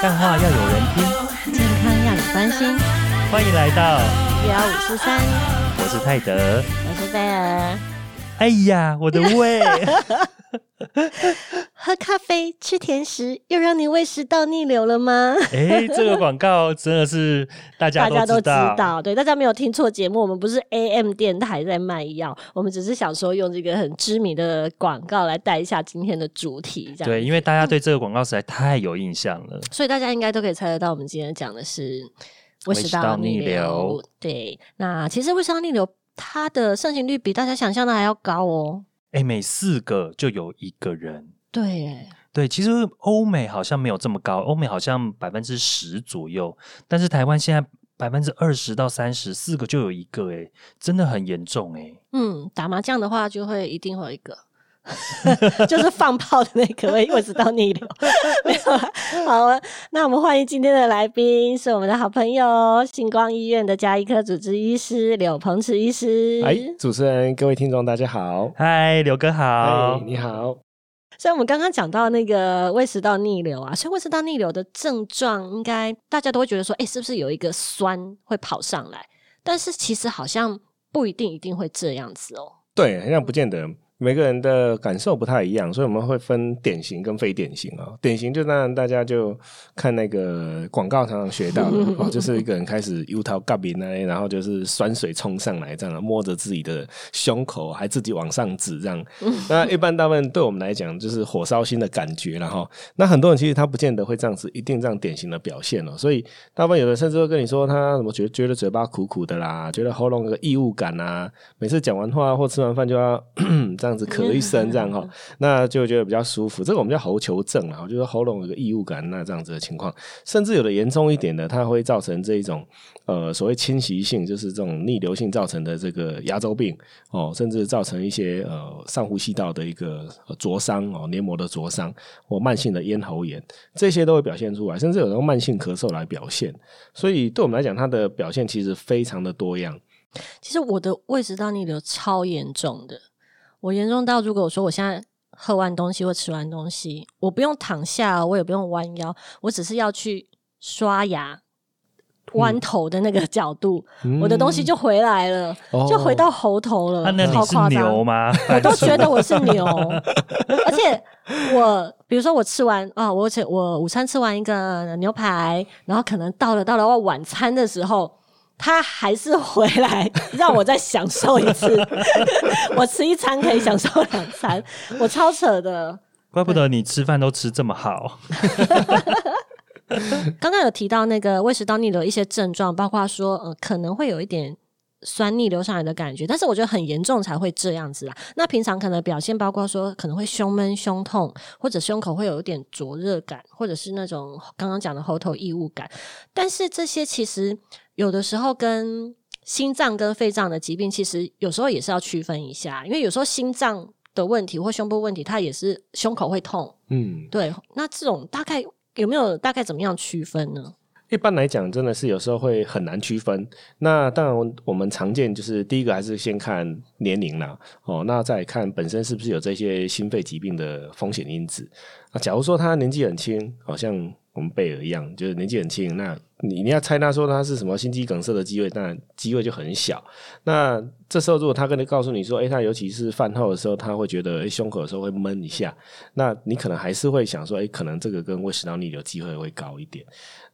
干话要有人听，健康要有关心。欢迎来到幺五四三，我是泰德。我是贝尔。哎呀，我的胃！喝咖啡、吃甜食，又让你胃食道逆流了吗？哎，这个广告真的是大家大家都知道。对，大家没有听错节目，我们不是 AM 电台在卖药，我们只是想说用这个很知名的广告来带一下今天的主题，这样。对，因为大家对这个广告实在太有印象了。所以大家应该都可以猜得到，我们今天讲的是胃食道逆流。对，那其实胃食道逆流它的盛行率比大家想象的还要高哦。哎，每四个就有一个人。对，哎，对，其实欧美好像没有这么高，欧美好像百分之十左右，但是台湾现在百分之二十到三十，四个就有一个，哎，真的很严重，哎。嗯，打麻将的话就会一定会有一个。就是放炮的那个胃胃食道逆流，没有啦好啊，那我们欢迎今天的来宾是我们的好朋友星光医院的加医科主治医师柳鹏池医师。哎，主持人、各位听众，大家好。嗨，刘哥好哎，。你好。所以我们刚刚讲到那个胃食道逆流啊，所以胃食道逆流的症状，应该大家都会觉得说，哎，是不是有一个酸会跑上来？但是其实好像不一定一定会这样子哦。对，好像不见得。每个人的感受不太一样，所以我们会分典型跟非典型哦。典型就当然大家就看那个广告常常学到的 哦，就是一个人开始油桃嘎鼻呢，然后就是酸水冲上来，这样摸着自己的胸口，还自己往上指这样。那一般大部分对我们来讲就是火烧心的感觉了哈。那很多人其实他不见得会这样子，一定这样典型的表现哦。所以大部分有的甚至会跟你说他怎么觉觉得嘴巴苦苦的啦，觉得喉咙有个异物感啊，每次讲完话或吃完饭就要这 样子咳一声这样哈，那就觉得比较舒服。这个我们叫喉球症啊，就是喉咙有个异物感，那这样子的情况，甚至有的严重一点的，它会造成这一种呃所谓侵袭性，就是这种逆流性造成的这个牙周病哦，甚至造成一些呃上呼吸道的一个呃灼伤哦，黏膜的灼伤或慢性的咽喉炎，这些都会表现出来，甚至有用慢性咳嗽来表现。所以对我们来讲，它的表现其实非常的多样。其实我的胃食道逆流超严重的，我严重到如果我说我现在喝完东西或吃完东西，我不用躺下，我也不用弯腰，我只是要去刷牙。弯头的那个角度，我的东西就回来了，哦就回到喉头了，啊，那你是牛吗？我都觉得我是 牛，而且我比如说我吃完啊，我吃我午餐吃完一个牛排，然后可能到了到了我晚餐的时候，他还是回来让我再享受一次。我吃一餐可以享受两餐，我超扯的。怪不得你吃饭都吃这么好。刚刚有提到那个胃食道逆流的一些症状，包括说呃可能会有一点酸逆流上来的感觉，但是我觉得很严重才会这样子啦。那平常可能表现包括说可能会胸闷、胸痛，或者胸口会有一点灼热感，或者是那种刚刚讲的喉头异物感。但是这些其实有的时候跟心脏跟肺脏的疾病，其实有时候也是要区分一下，因为有时候心脏的问题或胸部问题，它也是胸口会痛。嗯，对，那这种大概有没有大概怎么样区分呢？一般来讲，真的是有时候会很难区分。那当然，我们常见就是第一个还是先看年龄啦，哦，那再看本身是不是有这些心肺疾病的风险因子。那假如说他年纪很轻，好像我们贝尔一样，就是年纪很轻，那你你要猜他说他是什么心肌梗塞的机会，当然机会就很小。那这时候如果他跟你告诉你说，诶，他尤其是饭后的时候，他会觉得诶胸口的时候会闷一下，那你可能还是会想说，诶，可能这个跟胃食道逆流机会会高一点。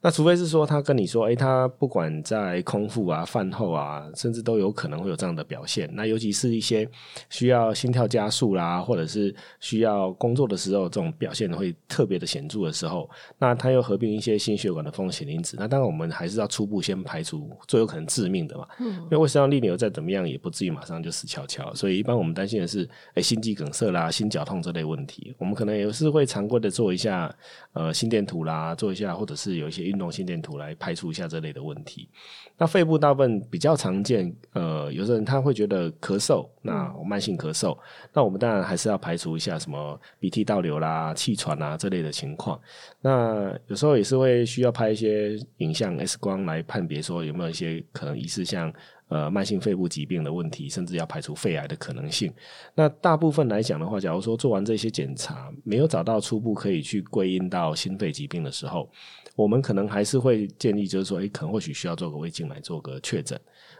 那除非是说他跟你说，诶，他不管在空腹啊、饭后啊，甚至都有可能会有这样的表现。那尤其是一些需要心跳加速啦，或者是需要工作的时候，这种表现会特别的显著的时候，那他又合并一些心血管的风险因子。那当然我们还是要初步先排除最有可能致命的嘛，嗯因为胃食道逆流再怎么样也不至于马上就死翘翘。所以一般我们担心的是，诶，心肌梗塞啦、心绞痛这类问题，我们可能也是会常规的做一下呃心电图啦，做一下或者是有一些运动心电图来排除一下这类的问题。那肺部大部分比较常见，呃，有的人他会觉得咳嗽，那慢性咳嗽，那我们当然还是要排除一下什么鼻涕倒流啦、气喘啊这类的情况。那有时候也是会需要拍一些影像 X 光来判别说有没有一些可能疑似像呃慢性肺部疾病的问题，甚至要排除肺癌的可能性。那大部分来讲的话，假如说做完这些检查没有找到初步可以去归因到心肺疾病的时候，我们可能还是会建议，就是说，诶，可能或许需要做个胃镜来做个确诊。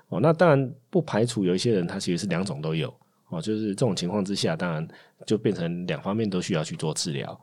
哦，那当然不排除有一些人他其实是两种都有。哦，就是这种情况之下，当然就变成两方面都需要去做治疗。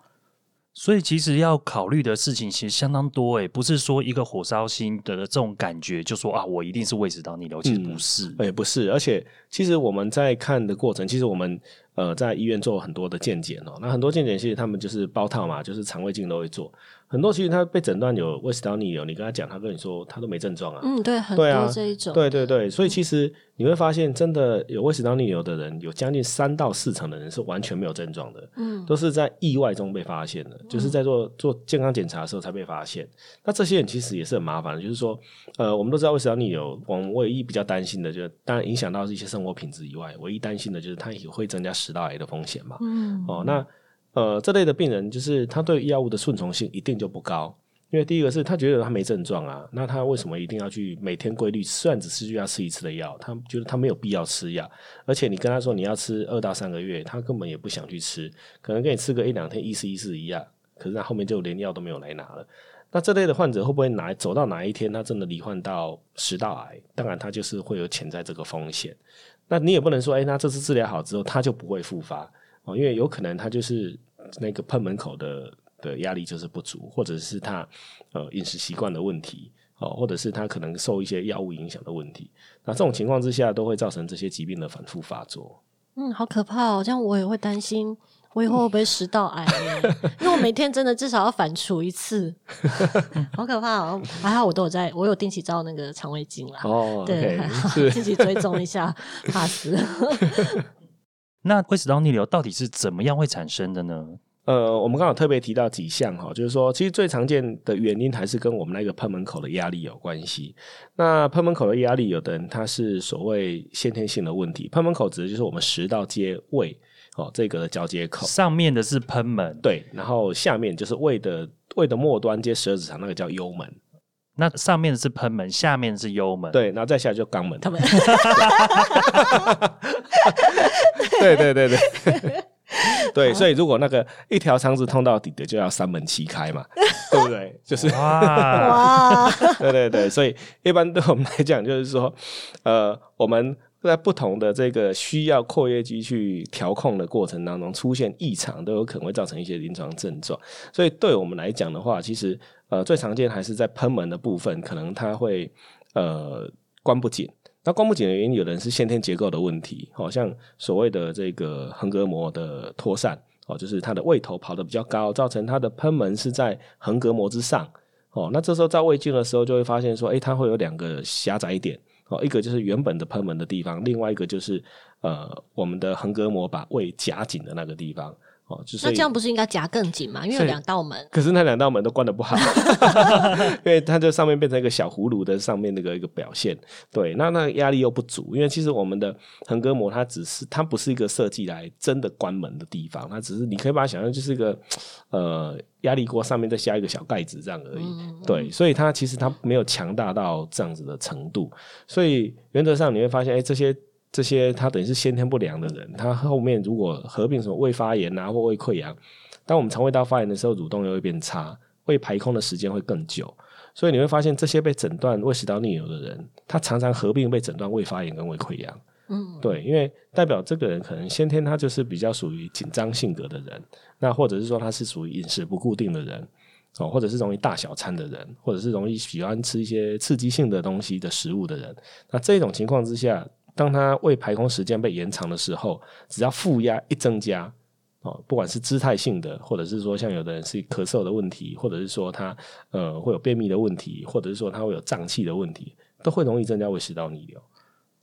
所以其实要考虑的事情其实相当多诶，不是说一个火烧心的这种感觉就说啊，我一定是胃食道逆流，其实不是，哎，不是。而且其实我们在看的过程，其实我们呃在医院做很多的健检哦，那很多健检其实他们就是包套嘛，就是肠胃镜都会做。很多其实他被诊断有胃食道逆流，你跟他讲，他跟你说他都没症状啊。嗯，对，很多这一种。对对对，所以其实你会发现，真的有胃食道逆流的人，有将近三到四成的人是完全没有症状的。嗯，都是在意外中被发现的，就是在做做健康检查的时候才被发现。那这些人其实也是很麻烦的，就是说，呃，我们都知道胃食道逆流，我们唯一比较担心的，就是当然影响到一些生活品质以外，唯一担心的就是它也会增加食道癌的风险嘛。嗯，哦，那。呃，这类的病人就是他对药物的顺从性一定就不高，因为第一个是他觉得他没症状啊，那他为什么一定要去每天规律虽然只是要吃一次的药，他觉得他没有必要吃药，而且你跟他说你要吃二到三个月，他根本也不想去吃，可能跟你吃个一两天意思意思一样，可是他后面就连药都没有来拿了。那这类的患者会不会哪走到哪一天他真的罹患到食道癌？当然他就是会有潜在这个风险。那你也不能说，哎，那这次治疗好之后他就不会复发。哦，因为有可能他就是那个喷门口的的压力就是不足，或者是他呃饮食习惯的问题，哦，或者是他可能受一些药物影响的问题。那这种情况之下，都会造成这些疾病的反复发作。嗯，好可怕哦！这样我也会担心，我以后会不会食道癌？因为我每天真的至少要反刍一次，好可怕哦！还好我都有在，我有定期照那个肠胃镜啦。哦，对，自己追踪一下，怕死。那胃食道逆流到底是怎么样会产生的呢？呃，我们刚好特别提到几项哈，就是说，其实最常见的原因还是跟我们那个喷门口的压力有关系。那喷门口的压力，有的人他是所谓先天性的问题。喷门口指的就是我们食道接胃哦这个的交接口，上面的是喷门，对，然后下面就是胃的胃的末端接十二指肠，那个叫幽门。那上面是喷门，下面是幽门，对，然后再下来就肛门。对对对对，对，所以如果那个一条肠子通到底的，就要三门七开嘛，对不对？就是哇，对对对，所以一般对我们来讲，就是说，呃，我们在不同的这个需要括约肌去调控的过程当中，出现异常，都有可能会造成一些临床症状。所以对我们来讲的话，其实呃，最常见还是在喷门的部分，可能它会呃关不紧。那关不紧的原因，有的人是先天结构的问题，好像所谓的这个横膈膜的脱散，哦，就是它的胃头跑得比较高，造成它的喷门是在横膈膜之上，哦，那这时候照胃镜的时候就会发现说，哎，它会有两个狭窄点，哦，一个就是原本的喷门的地方，另外一个就是呃我们的横膈膜把胃夹紧的那个地方。哦，就是那这样不是应该夹更紧吗？因为有两道门。可是那两道门都关的不好，因为它这上面变成一个小葫芦的上面那个一个表现。对，那那压力又不足，因为其实我们的横膈膜它只是它不是一个设计来真的关门的地方，它只是你可以把它想象就是一个呃压力锅上面再加一个小盖子这样而已。对，所以它其实它没有强大到这样子的程度。所以原则上你会发现，哎，这些。这些他等于是先天不良的人，他后面如果合并什么胃发炎啊或胃溃疡，当我们肠胃道发炎的时候，蠕动又会变差，胃排空的时间会更久，所以你会发现这些被诊断胃食道逆流的人，他常常合并被诊断胃发炎跟胃溃疡。嗯，对，因为代表这个人可能先天他就是比较属于紧张性格的人，那或者是说他是属于饮食不固定的人，哦，或者是容易大小餐的人，或者是容易喜欢吃一些刺激性的东西的食物的人，那这种情况之下。当他胃排空时间被延长的时候，只要负压一增加，哦，不管是姿态性的，或者是说像有的人是咳嗽的问题，或者是说他呃会有便秘的问题，或者是说他会有胀气的问题，都会容易增加胃食道逆流。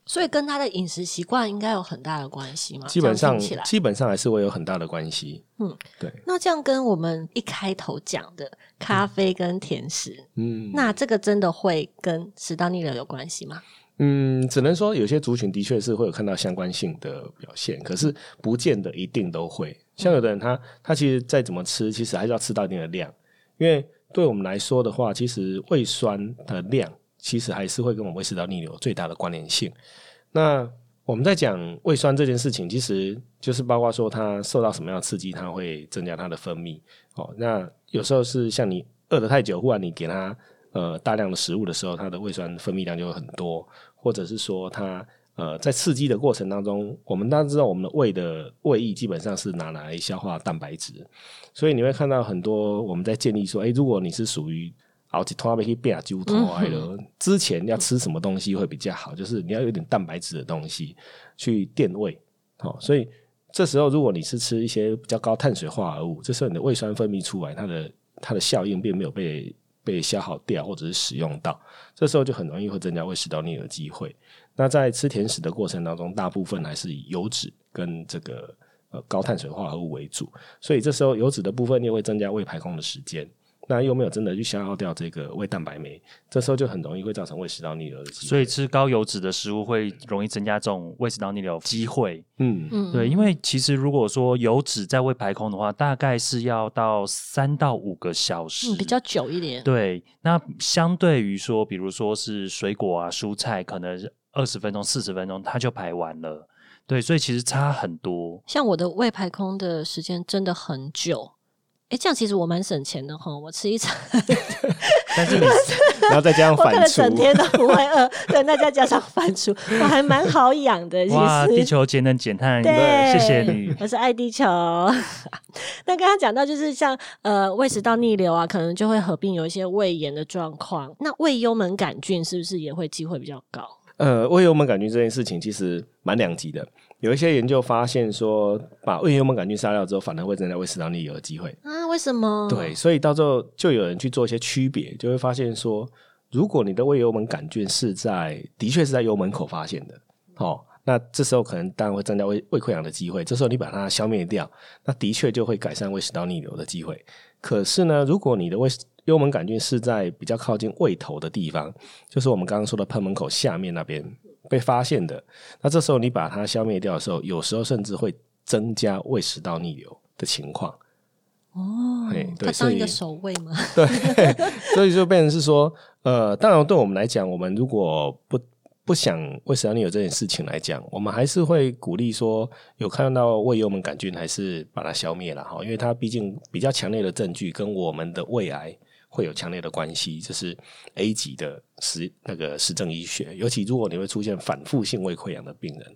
所以跟他的饮食习惯应该有很大的关系吗？基本上，基本上还是会有很大的关系。嗯，对。那这样跟我们一开头讲的咖啡跟甜食，嗯，那这个真的会跟食道逆流有关系吗？嗯，嗯只能说有些族群的确是会有看到相关性的表现，可是不见得一定都会。像有的人，他他其实再怎么吃，其实还是要吃到一定的量，因为对我们来说的话，其实胃酸的量其实还是会跟我们胃食道逆流最大的关联性。那我们在讲胃酸这件事情，其实就是包括说它受到什么样的刺激，它会增加它的分泌。哦，那有时候是像你饿得太久，忽然你给它呃大量的食物的时候，它的胃酸分泌量就会很多，或者是说它呃在刺激的过程当中，我们大家知道我们的胃的胃液基本上是拿来消化蛋白质，所以你会看到很多我们在建议说，诶，如果你是属于熬几通要去变揪头来了，之前要吃什么东西会比较好？就是你要有点蛋白质的东西去垫胃，好，所以这时候如果你是吃一些比较高碳水化合物，这时候你的胃酸分泌出来，它的它的效应并没有被被消耗掉或者是使用到，这时候就很容易会增加胃食道逆流的机会。那在吃甜食的过程当中，大部分还是以油脂跟这个呃高碳水化合物为主，所以这时候油脂的部分又会增加胃排空的时间。那又没有真的去消耗掉这个胃蛋白酶，这时候就很容易会造成胃食道逆流的。所以吃高油脂的食物会容易增加这种胃食道逆流机会。嗯，嗯对，因为其实如果说油脂在胃排空的话，大概是要到三到五个小时，嗯比较久一点。对。那相对于说，比如说是水果啊、蔬菜，可能二十分钟、四十分钟它就排完了。对，所以其实差很多。像我的胃排空的时间真的很久。哎，这样其实我蛮省钱的哈，我吃一餐，但是你然后再加上我可能整，天都不会饿，对，那再加上反刍，我还蛮好养的。其哇，地，球节能减碳，对，谢谢你。我是爱地球。那刚刚讲到，就是像呃胃食道逆流啊，可能就会合并有一些胃炎的状况。那胃幽门杆菌是不是也会机会比较高？呃，胃幽门杆菌这件事情其实蛮两极的。有一些研究发现说，把胃幽门杆菌杀掉之后，反而会增加胃食道逆流的机会。啊？为什么？对，，所以到最后就有人去做一些区别，就会发现说，如果你的胃幽门杆菌是在的确是在幽门口发现的，哦，那这时候可能当然会增加胃胃溃疡的机会。这时候你把它消灭掉，那的确就会改善胃食道逆流的机会。可是呢，如果你的胃幽门杆菌是在比较靠近胃头的地方，就是我们刚刚说的喷门口下面那边被发现的，那这时候你把它消灭掉的时候，有时候甚至会增加胃食道逆流的情况。哦嘿，对它当一个所守卫嘛。对，所以就变成是说，呃，当然对我们来讲，我们如果不不想胃食道逆流这件事情来讲，我们还是会鼓励说，有看到胃幽门杆菌，还是把它消灭了哈，因为它毕竟比较强烈的证据跟我们的胃癌会有强烈的关系，这是 A 级的实那个实证医学，尤其如果你会出现反复性胃溃疡的病人，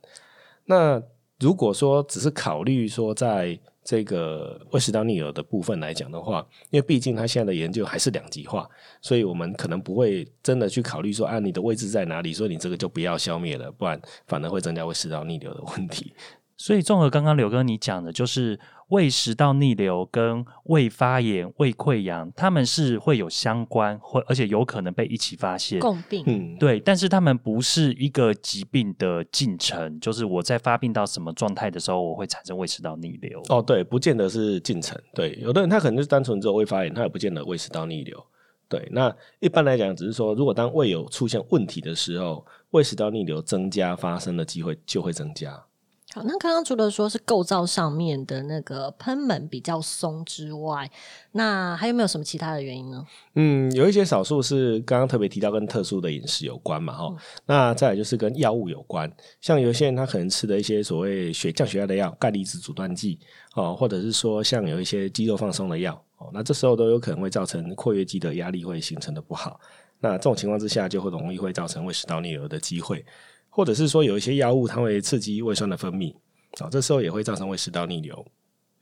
那如果说只是考虑说在这个胃食道逆流的部分来讲的话，因为毕竟它现在的研究还是两极化，所以我们可能不会真的去考虑说啊，你的位置在哪里，所以你这个就不要消灭了，不然反而会增加胃食道逆流的问题。所以综合刚刚柳哥你讲的，就是胃食道逆流跟胃发炎、胃溃疡，他们是会有相关，或而且有可能被一起发现。共病。嗯，对，但是他们不是一个疾病的进程，就是我在发病到什么状态的时候，我会产生胃食道逆流。哦，对，不见得是进程。对，有的人他可能就是单纯只有胃发炎，他也不见得胃食道逆流。对，那一般来讲，只是说，如果当胃有出现问题的时候，胃食道逆流增加发生的机会就会增加。好，那刚刚除了说是构造上面的那个喷门比较松之外，那还有没有什么其他的原因呢？嗯，有一些少数是刚刚特别提到跟特殊的饮食有关嘛，哈、那再来就是跟药物有关，像有些人他可能吃的一些所谓血降血压的药，钙离子阻断剂哦，或者是说像有一些肌肉放松的药哦，那这时候都有可能会造成括约肌的压力会形成的不好，那这种情况之下就会容易会造成胃食道逆流的机会，或者是说有一些药物它会刺激胃酸的分泌，哦，这时候也会造成胃食道逆流。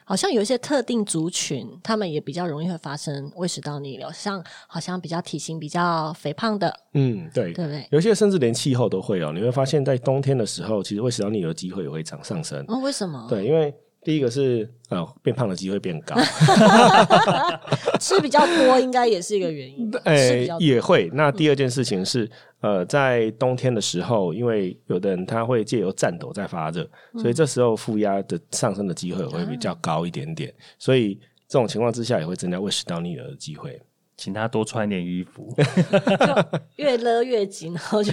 好像有一些特定族群，他们也比较容易会发生胃食道逆流，像好像比较体型比较肥胖的，嗯，对，对不对？有些甚至连气候都会哦，你会发现在冬天的时候，其实胃食道逆流的机会也会涨上升。哦，为什么？对，因为第一个是呃变胖的机会变高，吃比较多应该也是一个原因。吃呃比较多也会。那第二件事情是呃在冬天的时候，因为有的人他会借由颤抖在发热，所以这时候负压的上升的机会会比较高一点点，所以这种情况之下也会增加胃食道逆流的机会。请他多穿点衣服。越勒越紧，然后就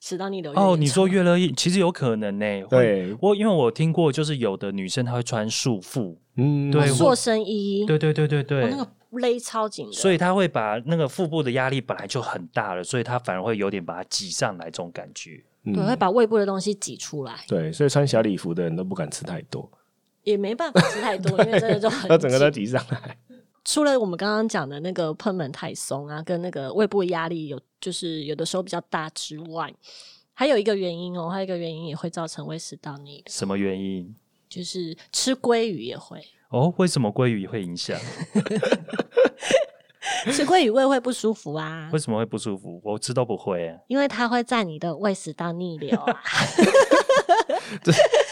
使到你流越哦，你说越勒越，其实有可能呢、会。对我因为我听过，就是有的女生她会穿束缚，嗯，对塑身衣，对对对对对，哦那个勒超紧的，所以她会把那个腹部的压力本来就很大了，所以她反而会有点把它挤上来，这种感觉。嗯。对会把胃部的东西挤出来，对，所以穿小礼服的人都不敢吃太多，也没办法吃太多，因为真的就很 那整个都紧挤上来。除了我们刚刚讲的那个喷门太松啊，跟那个胃部压力有就是有的时候比较大之外，还有一个原因哦，还有一个原因也会造成胃食道逆流，什么原因？就是吃鲑鱼也会，哦，为什么鲑鱼会影响？吃鲑鱼胃会不舒服啊为，什么会不舒服？我吃都不会、啊。因为它会在你的胃食道逆流啊。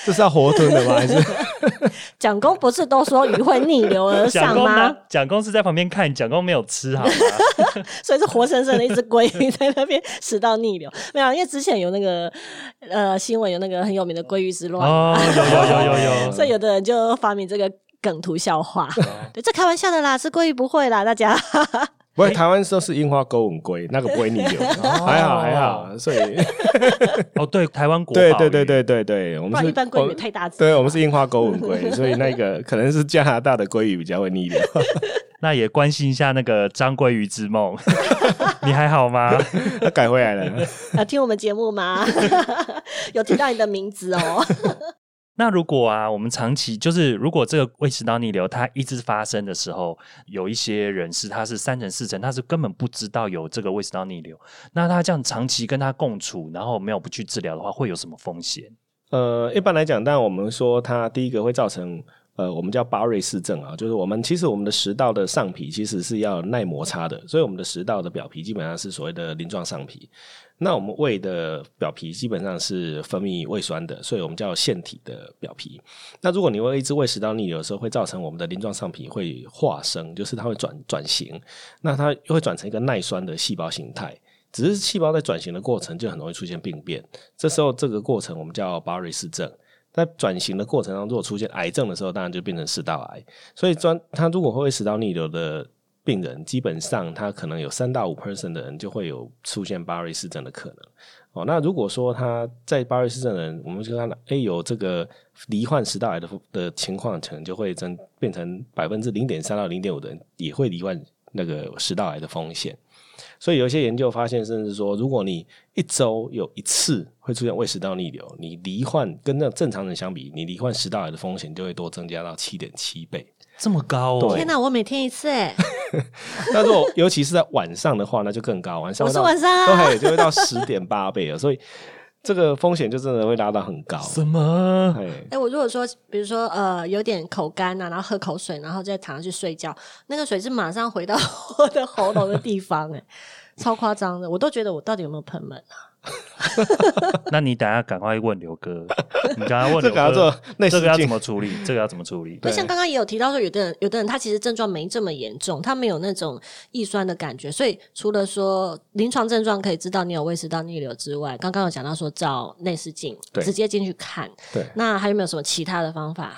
这是要活吞的吗？还是 蒋公不是都说鱼会逆流而上吗？蒋公是在旁边看，蒋公没有吃，好吗？所以是活生生的一只鲑鱼 在那边食到逆流。没有，因为之前有那个呃新闻，有那个很有名的鲑鱼之乱，哦，有有有有有，所以有的人就发明这个梗图笑话。对，这开玩笑的啦，吃鲑鱼不会啦，大家。不过？台湾都是樱花钩吻龟，那个不会逆流，还好还好。所以 哦，对，台湾国对对对对对对，我不们是然一般鲑鱼太大只。对，我们是樱花钩吻龟，所以那个可能是加拿大的鲑鱼比较会逆流。那也关心一下那个张鲑鱼之梦，你还好吗？他改回来了，啊，听我们节目吗？有听到你的名字哦。那如果啊，我们长期就是如果这个胃食道逆流它一直发生的时候，有一些人是他是三成四成，他是根本不知道有这个胃食道逆流，那他这样长期跟他共处，然后没有不去治疗的话，会有什么风险？呃，一般来讲，但我们说它第一个会造成呃，我们叫巴瑞氏症啊，就是我们其实我们的食道的上皮其实是要耐摩擦的，所以我们的食道的表皮基本上是所谓的鳞状上皮。那我们胃的表皮基本上是分泌胃酸的，所以我们叫腺体的表皮。那如果你会一直胃食道逆流的时候，会造成我们的鳞状上皮会化生，就是它会转转型，那它又会转成一个耐酸的细胞形态。只是细胞在转型的过程就很容易出现病变，这时候这个过程我们叫巴瑞氏症。在转型的过程当中，如果出现癌症的时候，当然就变成食道癌。所以专它如果会食道逆流的病人，基本上他可能有三到五 percent 的人就会有出现巴瑞氏症的可能。哦，那如果说他在巴瑞氏症的人，我们就看到，哎，有这个罹患食道癌的的情况，可能就会增变成百分之零点三到零点五的人也会罹患那个食道癌的风险。所以有一些研究发现，甚至说，如果你一周有一次会出现胃食道逆流，你罹患跟那正常人相比，你罹患食道癌的风险就会多增加到七点七倍。这么高哦？天哪，我每天一次哎，那如果尤其是在晚上的话，那就更高，晚上我是到晚上啊对，就会到十点八倍了。所以这个风险就真的会拉到很高。什么？哎，哎，我如果说，比如说呃，有点口干啊，然后喝口水，然后再躺下去睡觉，那个水是马上回到 我的喉咙的地方，哎，超夸张的，我都觉得我到底有没有喷门啊？那你等下赶快问刘哥，你刚刚问刘这个要做哥，内视镜这个要怎么处理？这个要怎么处理？那像刚刚也有提到说，有的人有的人他其实症状没这么严重，他没有那种易酸的感觉，所以除了说临床症状可以知道你有胃食道逆流之外，刚刚有讲到说照内视镜对直接进去看，对。那还有没有什么其他的方法？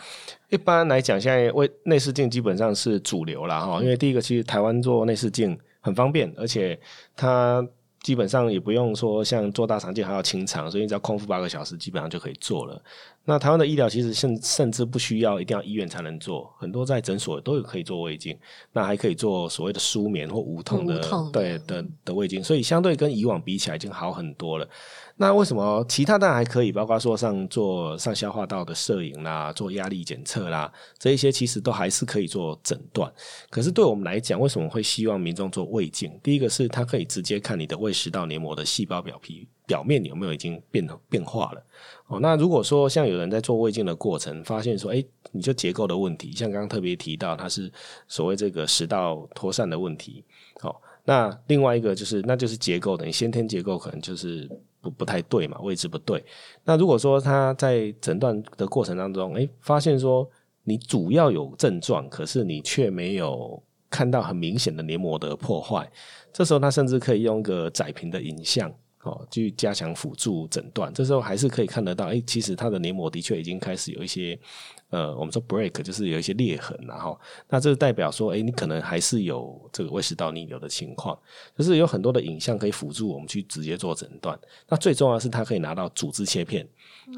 一般来讲，现在胃内视镜基本上是主流啦哈，因为第一个，其实台湾做内视镜很方便，而且它基本上也不用说像做大肠镜还要清肠，所以你只要空腹八个小时，基本上就可以做了。那台湾的医疗其实甚甚至不需要一定要医院才能做，很多在诊所都有可以做胃镜，那还可以做所谓的舒眠或无痛的，无痛的对的的胃镜，所以相对跟以往比起来已经好很多了。那为什么其他当然还可以，包括说上做上消化道的摄影啦，做压力检测啦，这一些其实都还是可以做诊断。可是对我们来讲，为什么会希望民众做胃镜？第一个是它可以直接看你的胃食道黏膜的细胞表皮表面有没有已经变变化了。哦，那如果说像有人在做胃镜的过程，发现说，哎，你就结构的问题，像刚刚特别提到，它是所谓这个食道脱散的问题。哦，那另外一个就是，那就是结构的，你先天结构可能就是不太对嘛，位置不对。那如果说他在诊断的过程当中，哎，发现说你主要有症状，可是你却没有看到很明显的黏膜的破坏，这时候他甚至可以用一个窄屏的影像。哦，去加强辅助诊断。这时候还是可以看得到，哎，其实它的黏膜的确已经开始有一些。呃，我们说 break 就是有一些裂痕，然后那这代表说，哎，你可能还是有这个胃食道逆流的情况，就是有很多的影像可以辅助我们去直接做诊断。那最重要是它可以拿到组织切片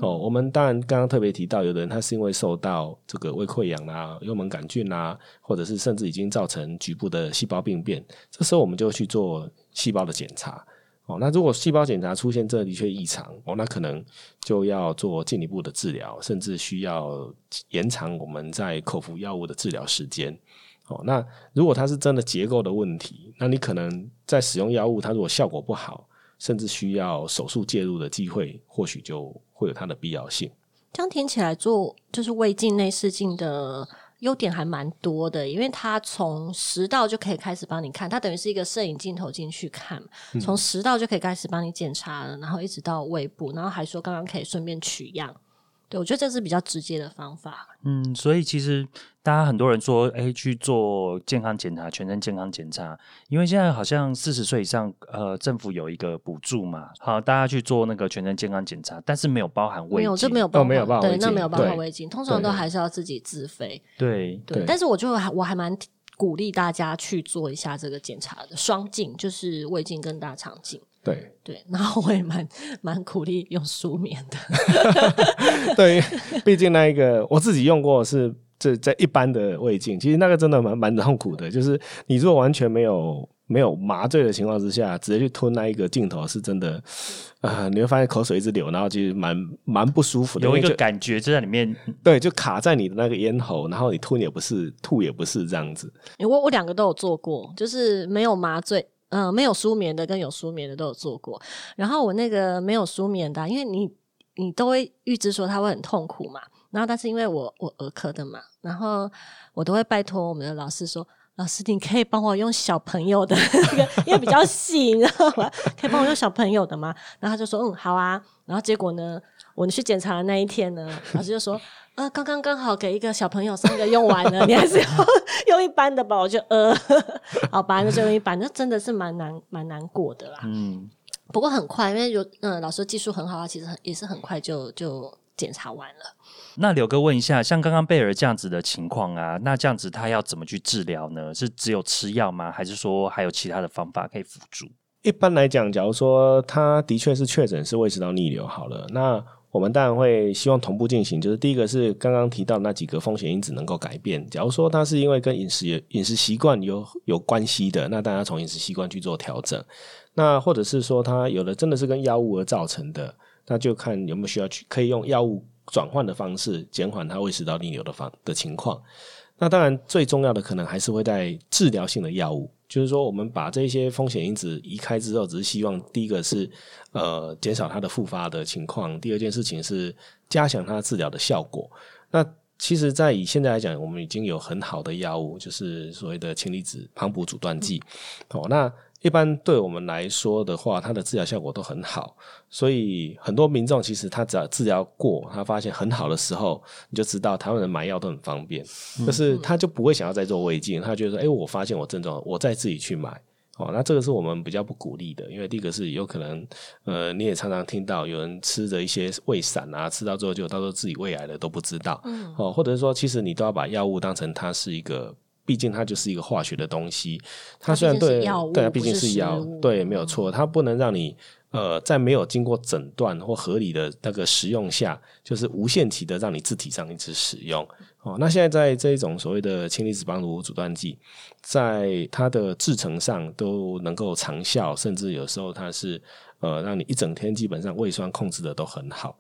哦。我们当然刚刚特别提到，有的人他是因为受到这个胃溃疡啊、幽门杆菌啊，或者是甚至已经造成局部的细胞病变，这时候我们就去做细胞的检查。哦，那如果细胞检查出现这的确异常，哦，那可能就要做进一步的治疗，甚至需要延长我们在口服药物的治疗时间。哦，那如果它是真的结构的问题，那你可能在使用药物，它如果效果不好，甚至需要手术介入的机会，或许就会有它的必要性。这样听起来，做就是胃镜、内视镜的。优点还蛮多的，因为它从食道就可以开始帮你看，它等于是一个摄影镜头进去看，从食道就可以开始帮你检查了，然后一直到胃部，然后还说刚刚可以顺便取样。对，我觉得这是比较直接的方法。嗯，所以其实大家很多人说，哎，去做健康检查，全身健康检查，因为现在好像四十岁以上，呃，政府有一个补助嘛，好，大家去做那个全身健康检查，但是没有包含胃镜，没有，这没有包，没有包，对，那没有包含胃镜，通常都还是要自己自费。对对，但是我就还我还蛮鼓励大家去做一下这个检查的，双镜就是胃镜跟大肠镜。对对，然后我也蛮蛮鼓励用舒眠的。对，毕竟那一个我自己用过是这在一般的胃镜，其实那个真的蛮蛮痛苦的。就是你如果完全没有没有麻醉的情况之下，直接去吞那一个镜头，是真的啊，你会发现口水一直流，然后其实蛮蛮不舒服的，有一个感觉就在里面，对，就卡在你的那个咽喉，然后你吞也不是，吐也不是这样子。我我两个都有做过，就是没有麻醉。嗯，没有舒眠的跟有舒眠的都有做过。然后我那个没有舒眠的，因为你你都会预知说他会很痛苦嘛。然后但是因为我我儿科的嘛，然后我都会拜托我们的老师说：“老师，你可以帮我用小朋友的那个，因为比较细，你知道吗？可以帮我用小朋友的吗？”然后他就说：“嗯，好啊。”然后结果呢，我去检查的那一天呢，老师就说。呃，刚刚刚好给一个小朋友三个用完了，你还是要 用一般的吧？我就呃，好吧，那就用一般，那真的是蛮难蛮难过的啦。嗯，不过很快，因为有嗯，老师技术很好啊，其实很也是很快就就检查完了。那柳哥问一下，像刚刚贝尔这样子的情况啊，那这样子他要怎么去治疗呢？是只有吃药吗？还是说还有其他的方法可以辅助？一般来讲，假如说他的确是确诊是胃食道逆流，好了，那。我们当然会希望同步进行，就是第一个是刚刚提到那几个风险因子能够改变。假如说它是因为跟饮食饮食习惯有有关系的，那大家从饮食习惯去做调整。那或者是说它有的真的是跟药物而造成的，那就看有没有需要去可以用药物转换的方式减缓它胃食道逆流的方的情况。那当然最重要的可能还是会在治疗性的药物。就是说，我们把这些风险因子移开之后，只是希望第一个是呃减少它的复发的情况，第二件事情是加强它治疗的效果。那其实，在以现在来讲，我们已经有很好的药物，就是所谓的氢离子旁补阻断剂。哦，那。一般对我们来说的话，它的治疗效果都很好，所以很多民众其实他只要治疗过，他发现很好的时候，你就知道台湾人买药都很方便，就是他就不会想要再做胃镜，他觉得说，哎，我发现我症状，我再自己去买，哦，那这个是我们比较不鼓励的，因为第一个是有可能，呃，你也常常听到有人吃着一些胃散啊，吃到最后就到时候自己胃癌了都不知道，哦，或者是说，其实你都要把药物当成它是一个。毕竟它就是一个化学的东西，它虽然对对啊，毕竟是药，对，没有错，它不能让你呃在没有经过诊断或合理的那个食用下，就是无限期的让你自体上一直使用哦。那现在在这一种所谓的氢离子帮助阻断剂，在它的制成上都能够长效，甚至有时候它是呃让你一整天基本上胃酸控制的都很好。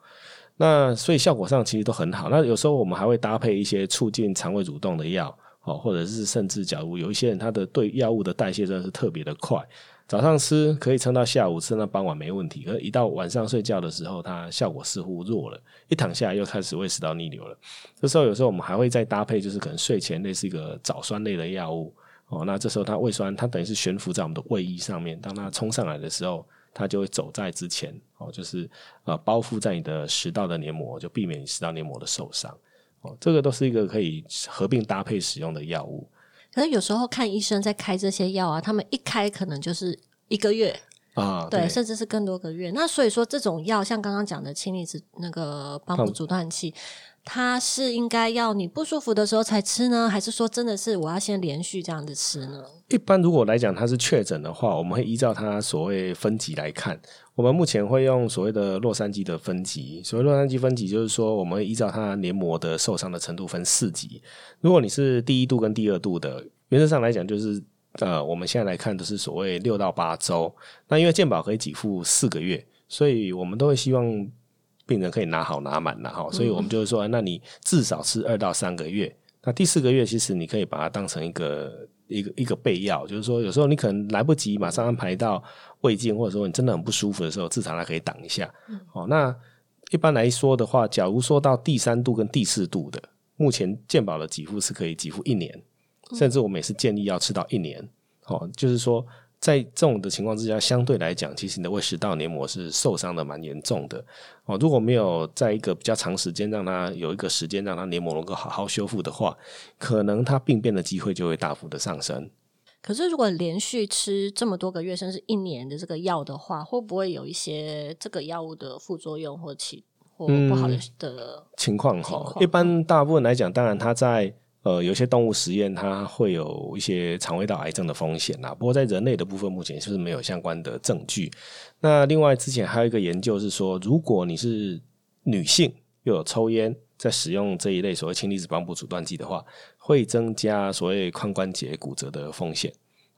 那所以效果上其实都很好。那有时候我们还会搭配一些促进肠胃蠕动的药。哦，或者是甚至，假如有一些人他的对药物的代谢真的是特别的快，早上吃可以撑到下午，吃到傍晚没问题。可，一到晚上睡觉的时候，它效果似乎弱了，一躺下来又开始胃食道逆流了。这时候，有时候我们还会再搭配，就是可能睡前类似一个早酸类的药物。哦，那这时候它胃酸它等于是悬浮在我们的胃液上面，当它冲上来的时候，它就会走在之前，哦，就是呃包覆在你的食道的黏膜，就避免你食道黏膜的受伤。哦，这个都是一个可以合并搭配使用的药物。可是有时候看医生在开这些药啊，他们一开可能就是一个月，啊，对，甚至是更多个月。那所以说，这种药像刚刚讲的氢离子那个帮助阻断器，它是应该要你不舒服的时候才吃呢，还是说真的是我要先连续这样子吃呢？一般如果来讲，它是确诊的话，我们会依照它所谓分级来看。我们目前会用所谓的洛杉矶的分级，所谓洛杉矶分级就是说，我们会依照它黏膜的受伤的程度分四级。如果你是第一度跟第二度的，原则上来讲就是呃，我们现在来看都是所谓六到八周。那因为健保可以给付四个月，所以我们都会希望病人可以拿好拿满拿好，所以我们就是说，那你至少吃二到三个月。那第四个月其实你可以把它当成一个一个一个备药，就是说有时候你可能来不及马上安排到胃镜，或者说你真的很不舒服的时候，至少它可以挡一下。哦，那一般来说的话，假如说到第三度跟第四度的，目前健保的给付是可以给付一年，甚至我们也是建议要吃到一年。哦，就是说。在这种的情况之下，相对来讲，其实你的胃食道黏膜是受伤的蛮严重的哦。如果没有在一个比较长时间让它有一个时间让它黏膜能够好好修复的话，可能它病变的机会就会大幅的上升。可是，如果连续吃这么多个月，甚至一年的这个药的话，会不会有一些这个药物的副作用或起或不好的的情况？哈，一般大部分来讲，当然它在。呃，有些动物实验它会有一些肠胃道癌症的风险呐，不过在人类的部分目前是不是没有相关的证据？那另外之前还有一个研究是说，如果你是女性又有抽烟，在使用这一类所谓氢离子帮补阻断剂的话，会增加所谓髋关节骨折的风险。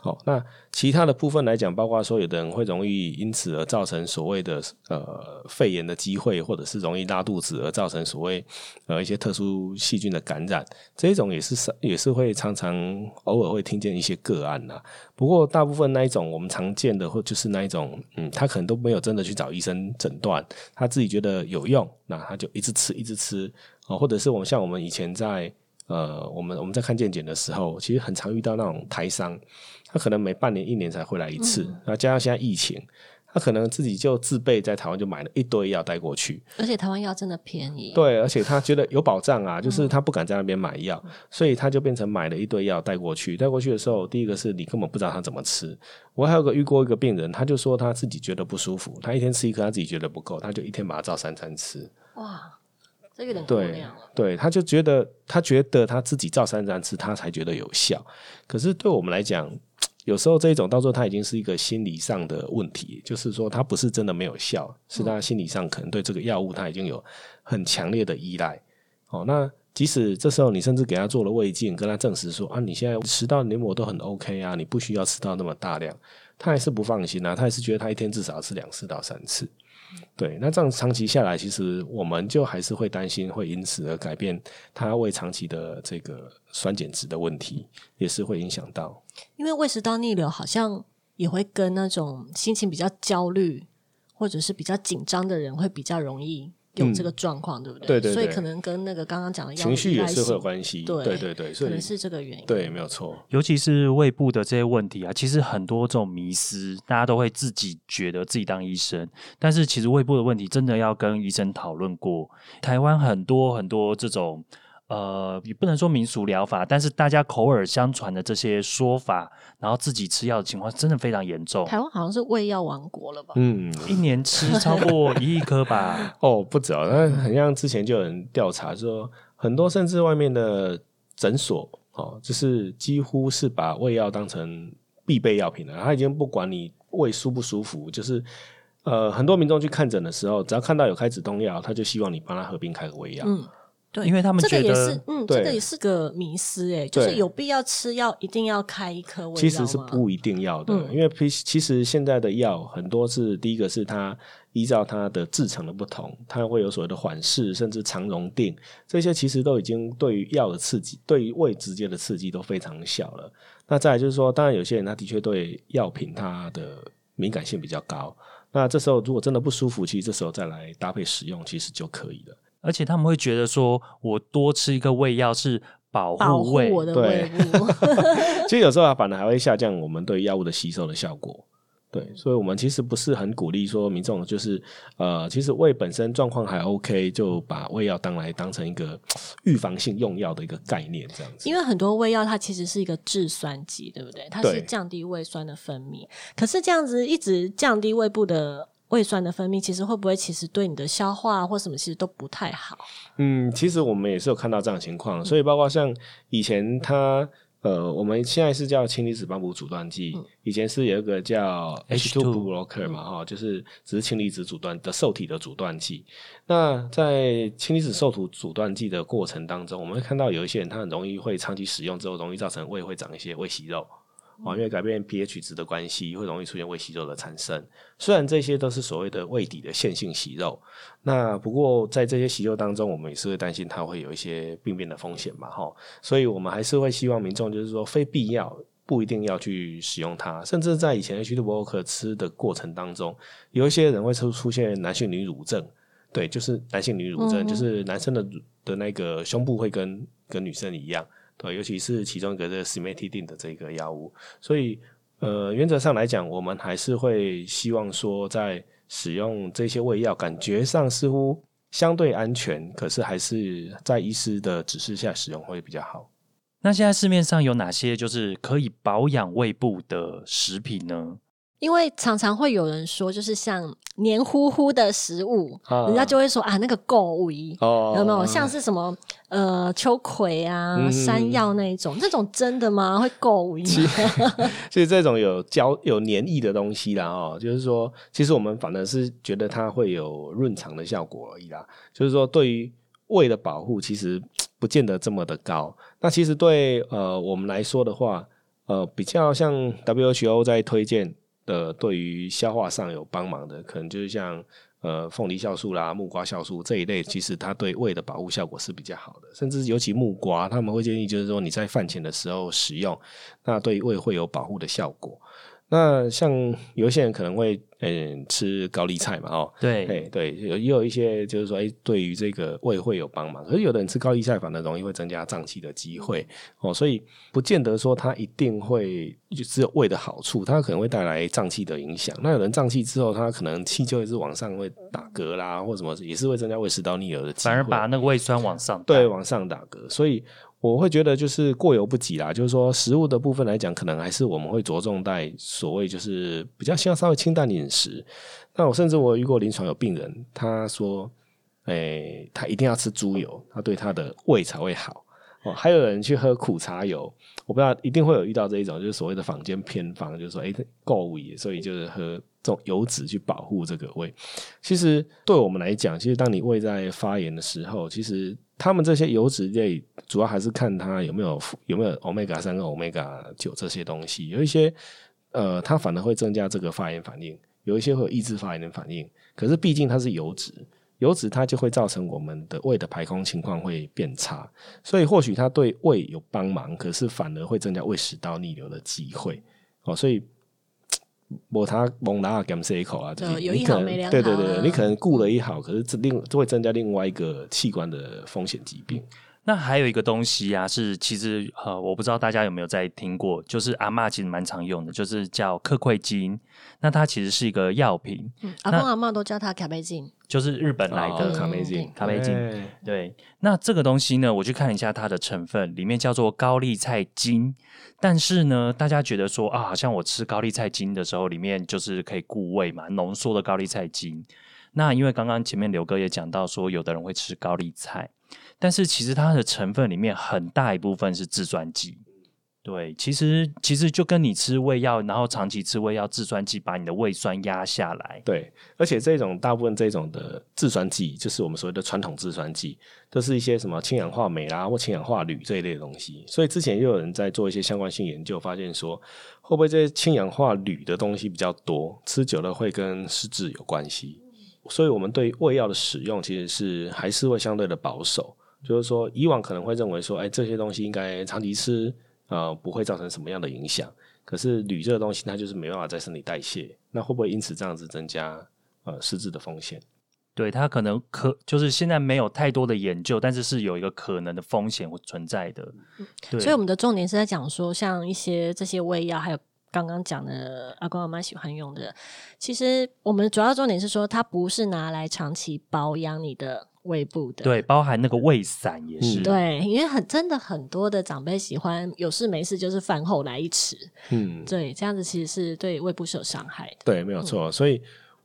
好，那其他的部分来讲，包括说有的人会容易因此而造成所谓的呃肺炎的机会，或者是容易拉肚子而造成所谓呃一些特殊细菌的感染，这种也是也是会常常偶尔会听见一些个案呐。不过大部分那一种我们常见的，或就是那一种，嗯，他可能都没有真的去找医生诊断，他自己觉得有用，那他就一直吃一直吃哦，或者是我们像我们以前在。呃，我们我们在看健检的时候，其实很常遇到那种台商，他可能每半年、一年才回来一次，然后加上现在疫情，他可能自己就自备在台湾就买了一堆药带过去。而且台湾药真的便宜。对，而且他觉得有保障啊，就是他不敢在那边买药，所以他就变成买了一堆药带过去。带过去的时候，第一个是你根本不知道他怎么吃。我还有个遇过一个病人，他就说他自己觉得不舒服，他一天吃一颗，他自己觉得不够，他就一天把它照三餐吃。哇。这有点对，对，他就觉得他觉得他自己照三餐吃，他才觉得有效。可是对我们来讲，有时候这一种到时候他已经是一个心理上的问题，就是说他不是真的没有效，是他心理上可能对这个药物他已经有很强烈的依赖。哦，那即使这时候你甚至给他做了胃镜，跟他证实说啊，你现在食道黏膜都很 OK 啊，你不需要吃到那么大量，他还是不放心啊，他还是觉得他一天至少要吃两次到三次。对，那这样长期下来，其实我们就还是会担心，会因此而改变他胃长期的这个酸碱值的问题，也是会影响到。因为胃食道逆流好像也会跟那种心情比较焦虑或者是比较紧张的人会比较容易。有这个状况，对不对？对对，所以可能跟那个刚刚讲的情绪也是会有关系。对对对，可能是这个原因。对，没有错。尤其是胃部的这些问题啊，其实很多这种迷思，大家都会自己觉得自己当医生，但是其实胃部的问题真的要跟医生讨论过。台湾很多很多这种。呃，也不能说民俗疗法，但是大家口耳相传的这些说法，然后自己吃药的情况真的非常严重。台湾好像是胃药王国了吧？嗯，一年吃超过 一亿颗吧？哦，不止，那很像之前就有人调查说，很多甚至外面的诊所哦，就是几乎是把胃药当成必备药品了。他已经不管你胃舒不舒服，就是呃，很多民众去看诊的时候，只要看到有开止痛药，他就希望你帮他合并开个胃药。嗯。对，因为他们觉得，嗯，这个也是个迷思，哎，就是有必要吃药，一定要开一颗胃药其实是不一定要的，因为其其实现在的药很多是第一个是它依照它的制成的不同，它会有所谓的缓释，甚至肠溶定，这些其实都已经对于药的刺激，对于胃直接的刺激都非常小了。那再来就是说，当然有些人他的确对药品它的敏感性比较高，那这时候如果真的不舒服，其实这时候再来搭配使用，其实就可以了。而且他们会觉得说，我多吃一个胃药是保护胃，我的胃部。其实有时候反而还会下降我们对药物的吸收的效果。对，所以我们其实不是很鼓励说民众就是呃，其实胃本身状况还 OK，就把胃药当来当成一个预防性用药的一个概念这样子。因为很多胃药它其实是一个制酸剂，对不对？它是降低胃酸的分泌。可是这样子一直降低胃部的胃酸的分泌，其实会不会其实对你的消化或什么其实都不太好？嗯，其实我们也是有看到这样的情况，所以包括像以前它。呃，我们现在是叫氢离子帮补阻断剂，以前是有一个叫 H two blocker 嘛，哈，就是只是氢离子阻断的受体的阻断剂。那在氢离子受体阻断剂的过程当中，我们会看到有一些人他很容易会长期使用之后，容易造成胃会长一些胃息肉。啊，因为改变 pH 值的关系，会容易出现胃息肉的产生。虽然这些都是所谓的胃底的线性息肉，那不过在这些息肉当中，我们也是会担心它会有一些病变的风险嘛，哈。所以我们还是会希望民众就是说，非必要不一定要去使用它。甚至在以前 H 2 b l o k 吃的过程当中，有一些人会出出现男性女乳症，对，就是男性女乳症，就是男生的的那个胸部会跟跟女生一样。对，尤其是其中一个这 s i m e t i d i n 的这个药物，所以呃，原则上来讲，我们还是会希望说，在使用这些胃药，感觉上似乎相对安全，可是还是在医师的指示下使用会比较好。那现在市面上有哪些就是可以保养胃部的食品呢？因为常常会有人说，就是像黏糊糊的食物，人家就会说啊，那个够味，有没有？像是什么呃秋葵啊、山药那一种，这种真的吗？会够味？其实这种有胶有黏液的东西啦，哦，就是说，其实我们反而是觉得它会有润肠的效果而已啦。就是说，对于胃的保护，其实 不见得这么的高。那其实对呃我们来说的话，呃，比较像 WHO 在推荐。的对于消化上有帮忙的，可能就是像呃凤梨酵素啦、木瓜酵素这一类，其实它对胃的保护效果是比较好的。甚至尤其木瓜，他们会建议就是说你在饭前的时候使用，那对胃会有保护的效果。那像有一些人可能会嗯吃高丽菜嘛，哦，对，哎对，有也有一些就是说，哎，对于这个胃会有帮忙。可是有的人吃高丽菜反而容易会增加胀气的机会哦，所以不见得说它一定会就只有胃的好处，它可能会带来胀气的影响。那有人胀气之后，他可能气就会是往上会打嗝啦，或什么也是会增加胃食道逆流的，反而把那个胃酸往上对往上打嗝，所以。我会觉得就是过犹不及啦，就是说食物的部分来讲，可能还是我们会着重在所谓就是比较希望稍微清淡饮食。那我甚至我遇过临床有病人，他说，诶，他一定要吃猪油，他对他的胃才会好。哦，还有人去喝苦茶油，我不知道一定会有遇到这一种，就是所谓的坊间偏方，就是说，诶，够胃，所以就是喝这种油脂去保护这个胃。其实对我们来讲，其实当你胃在发炎的时候，其实。他们这些油脂类主要还是看它有没有有没有欧米伽三跟欧米伽九这些东西，有一些呃，它反而会增加这个发炎反应，有一些会抑制发炎的反应。可是毕竟它是油脂，油脂它就会造成我们的胃的排空情况会变差，所以或许它对胃有帮忙，可是反而会增加胃食道逆流的机会哦，所以。抹它蒙拿给塞一口啊，有一好没两好。对对对，你可能顾了一好，可是这另会增加另外一个器官的风险疾病。那还有一个东西啊，是其实呃，我不知道大家有没有在听过，就是阿妈其实蛮常用的，就是叫克溃金。那它其实是一个药品，阿公阿妈都叫它卡贝金，就是日本来的卡贝金。卡贝金，对。那这个东西呢，我去看一下它的成分，里面叫做高丽菜精。但是呢，大家觉得说啊，好像我吃高丽菜精的时候，里面就是可以固胃嘛，浓缩的高丽菜精。那因为刚刚前面刘哥也讲到说，有的人会吃高丽菜。但是其实它的成分里面很大一部分是制酸剂，对，其实其实就跟你吃胃药，然后长期吃胃药制酸剂，把你的胃酸压下来。对，而且这种大部分这种的制酸剂，就是我们所谓的传统制酸剂，都是一些什么氢氧化镁啦或氢氧化铝这一类的东西。所以之前又有人在做一些相关性研究，发现说会不会这些氢氧化铝的东西比较多，吃久了会跟失智有关系。所以我们对胃药的使用其实是还是会相对的保守。就是说，以往可能会认为说，哎，这些东西应该长期吃，呃，不会造成什么样的影响。可是铝这个东西，它就是没办法在身体代谢，那会不会因此这样子增加呃失智的风险？对，它可能可就是现在没有太多的研究，但是是有一个可能的风险会存在的。所以我们的重点是在讲说，像一些这些胃药还有。刚刚讲的阿公阿妈喜欢用的，其实我们主要重点是说，它不是拿来长期保养你的胃部的。对，包含那个胃散也是。嗯对，因为很真的很多的长辈喜欢有事没事就是饭后来一吃，嗯，对，这样子其实是对胃部是有伤害的。对，没有错。所以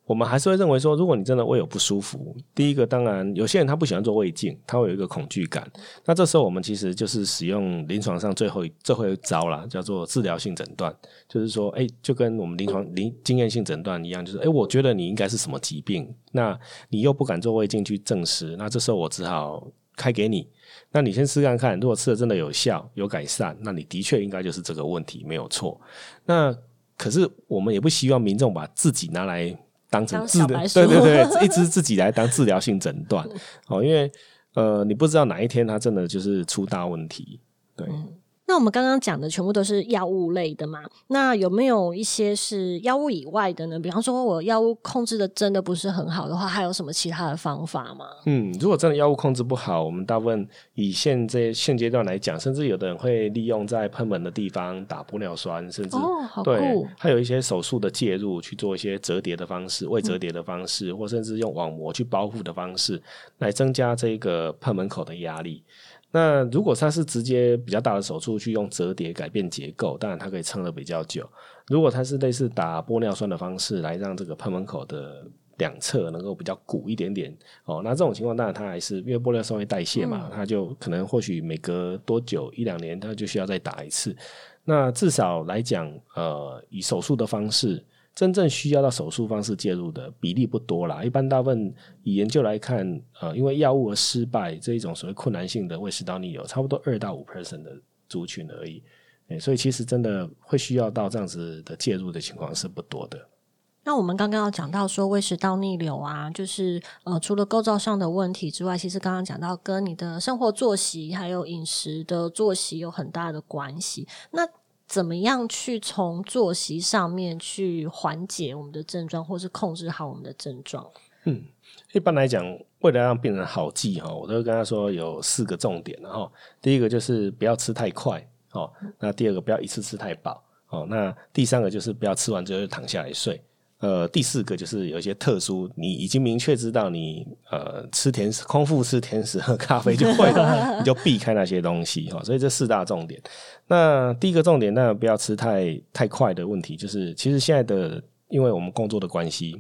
我们还是会认为说，如果你真的胃有不舒服，第一个当然有些人他不喜欢做胃镜，他会有一个恐惧感。那这时候我们其实就是使用临床上最后最后一招啦，叫做治疗性诊断，就是说，哎，就跟我们临床临经验性诊断一样，就是哎，我觉得你应该是什么疾病，那你又不敢做胃镜去证实，那这时候我只好开给你。那你先试看看，如果吃的真的有效、有改善，那你的确应该就是这个问题没有错。那可是我们也不希望民众把自己拿来当成治疗，小白 鼠。对对对，一直自己来当治疗性诊断。哦，因为呃，你不知道哪一天他真的就是出大问题。对，那我们刚刚讲的全部都是药物类的嘛？那有没有一些是药物以外的呢？比方说，我药物控制的真的不是很好的话，还有什么其他的方法吗？嗯，如果真的药物控制不好，我们大部分以现这现阶段来讲，甚至有的人会利用在喷门的地方打玻尿酸，甚至、哦，对，，还有一些手术的介入去做一些折叠的方式、未折叠的方式，或甚至用网膜去包覆的方式，来增加这个喷门口的压力。那如果它是直接比较大的手术去用折叠改变结构，当然它可以撑得比较久。如果它是类似打玻尿酸的方式来让这个喷门口的两侧能够比较鼓一点点哦，那这种情况当然它还是因为玻尿酸会代谢嘛，它就可能或许每隔多久一两年它就需要再打一次。那至少来讲，呃，以手术的方式，真正需要到手术方式介入的比例不多啦。一般大部分以研究来看，呃，因为药物而失败这一种所谓困难性的胃食道逆流，差不多二到五 percent 的族群而已。所以其实真的会需要到这样子的介入的情况是不多的。那我们刚刚有讲到说胃食道逆流啊，就是呃，除了构造上的问题之外，其实刚刚讲到跟你的生活作息还有饮食的作息有很大的关系。那怎么样去从作息上面去缓解我们的症状，或是控制好我们的症状？嗯一般来讲，为了让病人好记哈，我都会跟他说有四个重点，然后第一个就是不要吃太快哦，那第二个不要一次吃太饱哦，那第三个就是不要吃完之后就躺下来睡。呃，第四个就是有一些特殊，你已经明确知道你呃吃甜食、空腹吃甜食、喝咖啡就会了，你就避开那些东西哈。所以这四大重点。那第一个重点，那不要吃太太快的问题，就是其实现在的，因为我们工作的关系，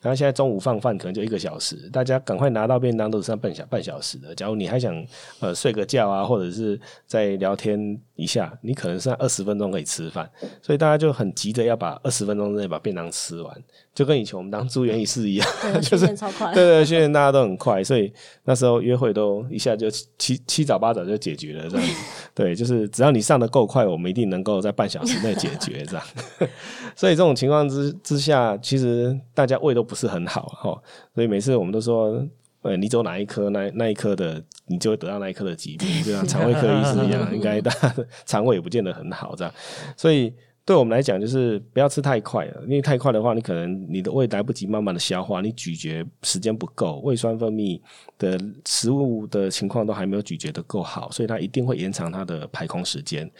然后现在中午放饭可能就一个小时，大家赶快拿到便当都是剩半小半小时的。假如你还想呃睡个觉啊，或者是在聊天一下，你可能剩二十分钟可以吃饭，所以大家就很急着要把二十分钟之内把便当吃完，就跟以前我们当住院医师一样，就是超快。对对，训练大家都很快，所以那时候约会都一下就七七七早八早就解决了，这样子。对，就是只要你上的够快，我们一定能够在半小时内解决这样。所以这种情况之之下，其实大家胃都不是很好哈，所以每次我们都说。呃，你走哪一科，那那一科的你就会得到那一科的疾病，就像肠胃科医师一样，应该大 肠胃也不见得很好，这样。所以对我们来讲，就是不要吃太快了，因为太快的话，你可能你的胃来不及慢慢的消化，你咀嚼时间不够，胃酸分泌的食物的情况都还没有咀嚼的够好，所以它一定会延长它的排空时间。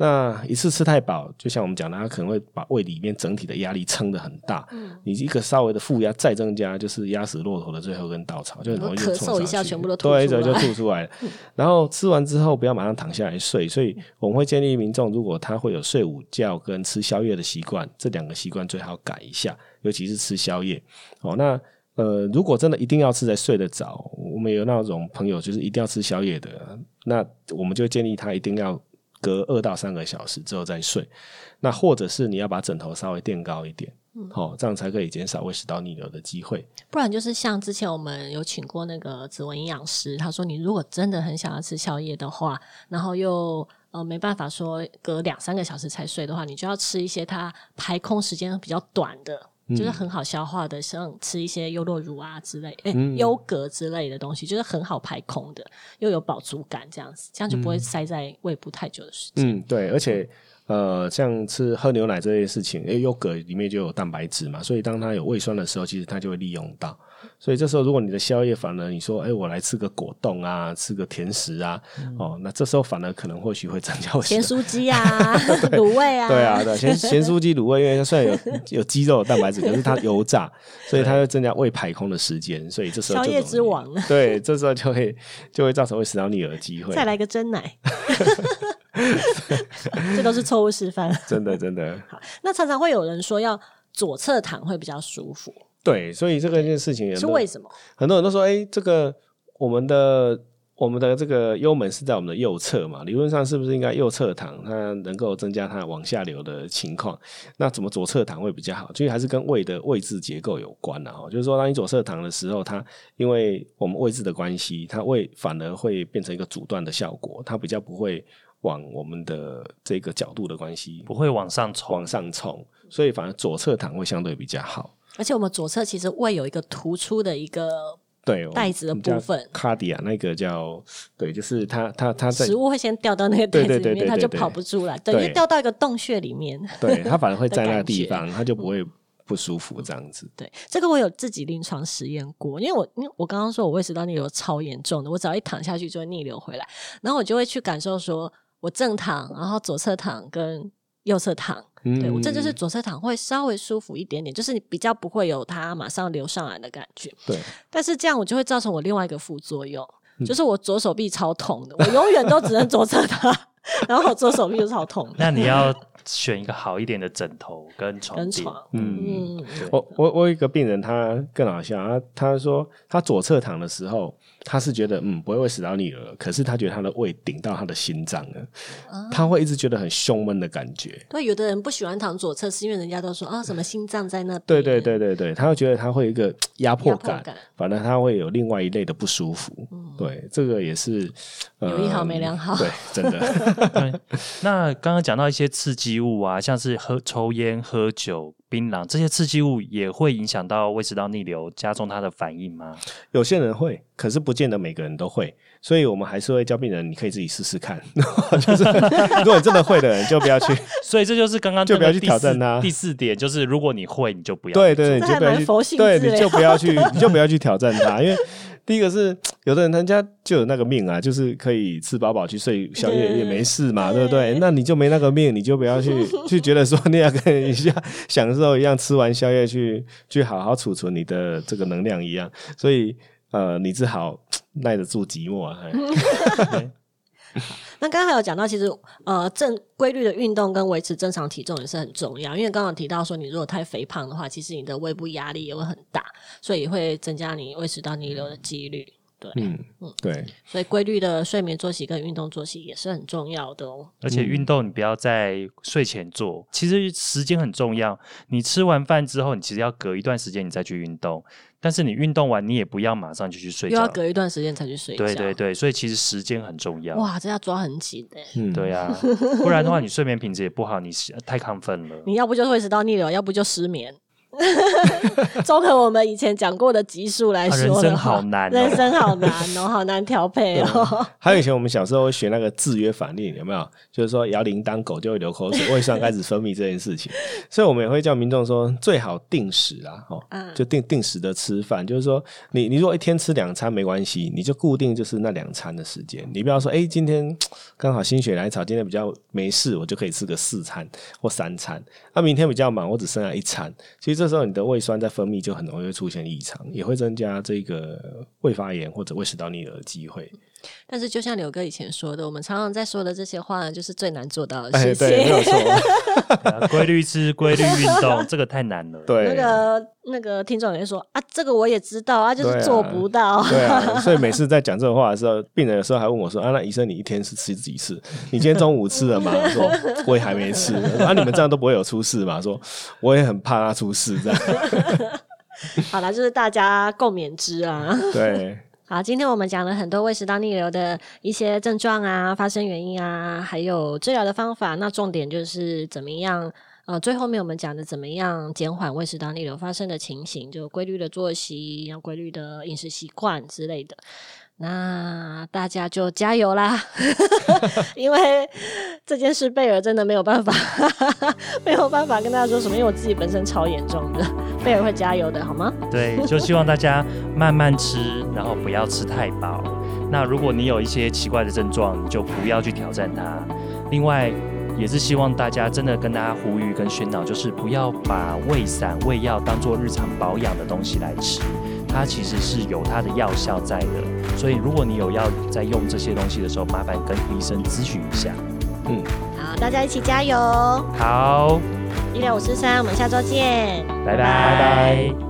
那一次吃太饱，就像我们讲的，它可能会把胃里面整体的压力撑得很大。嗯你一个稍微的负压再增加，就是压死骆驼的最后一根稻草，就很容易就咳嗽一下全部都吐对，出来就吐出来了。然后吃完之后不要马上躺下来睡，所以我们会建议民众，如果他会有睡午觉跟吃宵夜的习惯，这两个习惯最好改一下，尤其是吃宵夜。哦，那呃，如果真的一定要吃才睡得着，我们有那种朋友就是一定要吃宵夜的，那我们就建议他一定要隔二到三个小时之后再睡。那或者是你要把枕头稍微垫高一点，好、这样才可以减少胃食道逆流的机会。不然就是像之前我们有请过那个指纹营养师，他说你如果真的很想要吃宵夜的话，然后又呃没办法说隔两三个小时才睡的话，你就要吃一些它排空时间比较短的。就是很好消化的，像吃一些优酪乳啊之类，哎、优格之类的东西，就是很好排空的，又有饱足感，这样子，这样就不会塞在胃部太久的时间。嗯，对，而且呃，像吃喝牛奶这些事情，因为优格里面就有蛋白质嘛，所以当它有胃酸的时候，其实它就会利用到。所以这时候，如果你的宵夜反而你说，哎，我来吃个果冻啊，吃个甜食啊，哦，那这时候反而可能或许会增加咸酥鸡啊、卤味啊，对啊，对，咸咸酥鸡、卤味，因为它虽然有 有鸡肉蛋白质，可是它油炸，所以它会增加胃排空的时间，所以这时候宵夜之王，对，这时候就会就会造成会食道逆流的机会。再来个真奶，这都是错误示范，真 的真的。好，那常常会有人说要左侧躺会比较舒服。对，所以这个件事情是为什么？很多人都说，哎，这个我们的我们的这个幽门是在我们的右侧嘛？理论上是不是应该右侧躺，它能够增加它往下流的情况？那怎么左侧躺会比较好？其实还是跟胃的位置结构有关的哦。就是说，当你左侧躺的时候，它因为我们位置的关系，它胃反而会变成一个阻断的效果，它比较不会往我们的这个角度的关系，不会往上冲，往上冲，所以反而左侧躺会相对比较好。而且我们左侧其实胃有一个突出的一个对袋子的部分，卡迪亚那个叫对，就是它它它食物会先掉到那个袋子里面，它就跑不出来，等于掉到一个洞穴里面。对，它反而会在那个地方，它就不会不舒服这样子。对，这个我有自己临床实验过，因为我因为我刚刚说我胃食道逆流超严重的，我只要一躺下去就会逆流回来，然后我就会去感受说我正躺，然后左侧躺跟右侧躺。对我这就是左侧躺会稍微舒服一点点，就是你比较不会有它马上流上来的感觉。对，但是这样我就会造成我另外一个副作用，就是我左手臂超痛的，我永远都只能左侧躺，然后我左手臂就超痛。那你要选一个好一点的枕头跟床跟床。嗯，我我我有一个病人，他更好笑，他他说他左侧躺的时候。他是觉得嗯不会胃食道逆流，可是他觉得他的胃顶到他的心脏了，他会一直觉得很胸闷的感觉。对，有的人不喜欢躺左侧，是因为人家都说啊什么心脏在那。对对对对对，他会觉得他会有一个 压迫感，反正他会有另外一类的不舒服。对，这个也是有一好没两好。对，真的。那刚刚讲到一些刺激物啊，像是喝抽烟、喝酒。槟榔这些刺激物也会影响到胃食道逆流，加重它的反应吗？有些人会，可是不见得每个人都会，所以我们还是会教病人，你可以自己试试看。就是如果你真的会的人，就不要去。所以这就是刚刚就不要去挑战它。第四点就是，如果你会，你就不要。对对，你就不要去。对，你就不要去，你就不要去挑战它，因为。第一个是有的人他家就有那个命啊，就是可以吃饱饱去睡宵夜也没事嘛，对不对？那你就没那个命，你就不要去 去觉得说你要跟一下享受一样，吃完宵夜去去好好储存你的这个能量一样。所以呃，你只好 耐得住寂寞。那刚刚有讲到，其实呃正规律的运动跟维持正常体重也是很重要，因为刚刚提到说，你如果太肥胖的话，其实你的胃部压力也会很大，所以会增加你胃食道逆流的几率。对，嗯嗯，对，所以规律的睡眠作息跟运动作息也是很重要的哦。而且运动你不要在睡前做，其实时间很重要。你吃完饭之后，你其实要隔一段时间你再去运动。但是你运动完，你也不要马上就去睡觉，又要隔一段时间才去睡觉。对对对，所以其实时间很重要。哇，这要抓很紧的。嗯，对呀，不然的话你睡眠品质也不好，你太亢奋了。你要不就会食道逆流，要不就失眠。综合我们以前讲过的集数来说，人生好难，人生好难哦，好难调配哦。还有以前我们小时候学那个制约反应，有没有？就是说摇铃铛，狗就会流口水，胃酸开始分泌这件事情。所以我们也会叫民众说，最好定时啊，哦，就定定时的吃饭。就是说，你你如果一天吃两餐没关系，你就固定就是那两餐的时间。你不要说，哎，今天 刚好心血来潮，今天比较没事，我就可以吃个四餐或三餐。那明天比较忙，我只剩下一餐。其实这时候你的胃酸在分泌就很容易出现异常，也会增加这个胃发炎或者胃食道逆流的机会。但是，就像刘哥以前说的，我们常常在说的这些话，呢，就是最难做到的事情。对，没有错。规律吃，规律运动，这个太难了。对，那个那个听众也说啊，这个我也知道啊，就是做不到。对啊，所以每次在讲这种话的时候，病人有时候还问我说：“啊，那医生，你一天是吃几次？你今天中午吃了吗？”我说：“我也还没吃。”啊，你们这样都不会有出事嘛？说我也很怕他出事，这样。好了，就是大家共勉之啊。对。好，今天我们讲了很多胃食道逆流的一些症状啊、发生原因啊，还有治疗的方法。那重点就是怎么样？呃，最后面我们讲的怎么样减缓胃食道逆流发生的情形，就规律的作息、要规律的饮食习惯之类的。那大家就加油啦！因为这件事贝尔真的没有办法，没有办法跟大家说什么，因为我自己本身超严重的，贝尔会加油的，好吗？对，就希望大家慢慢吃，然后不要吃太饱。那如果你有一些奇怪的症状，你就不要去挑战它。另外，也是希望大家真的跟大家呼吁跟宣导，就是不要把胃散、胃药当做日常保养的东西来吃。它其实是有它的药效在的，所以如果你有要在用这些东西的时候，麻烦跟医生咨询一下。嗯，好，大家一起加油！好，一六五四三，我们下周见，拜拜拜拜。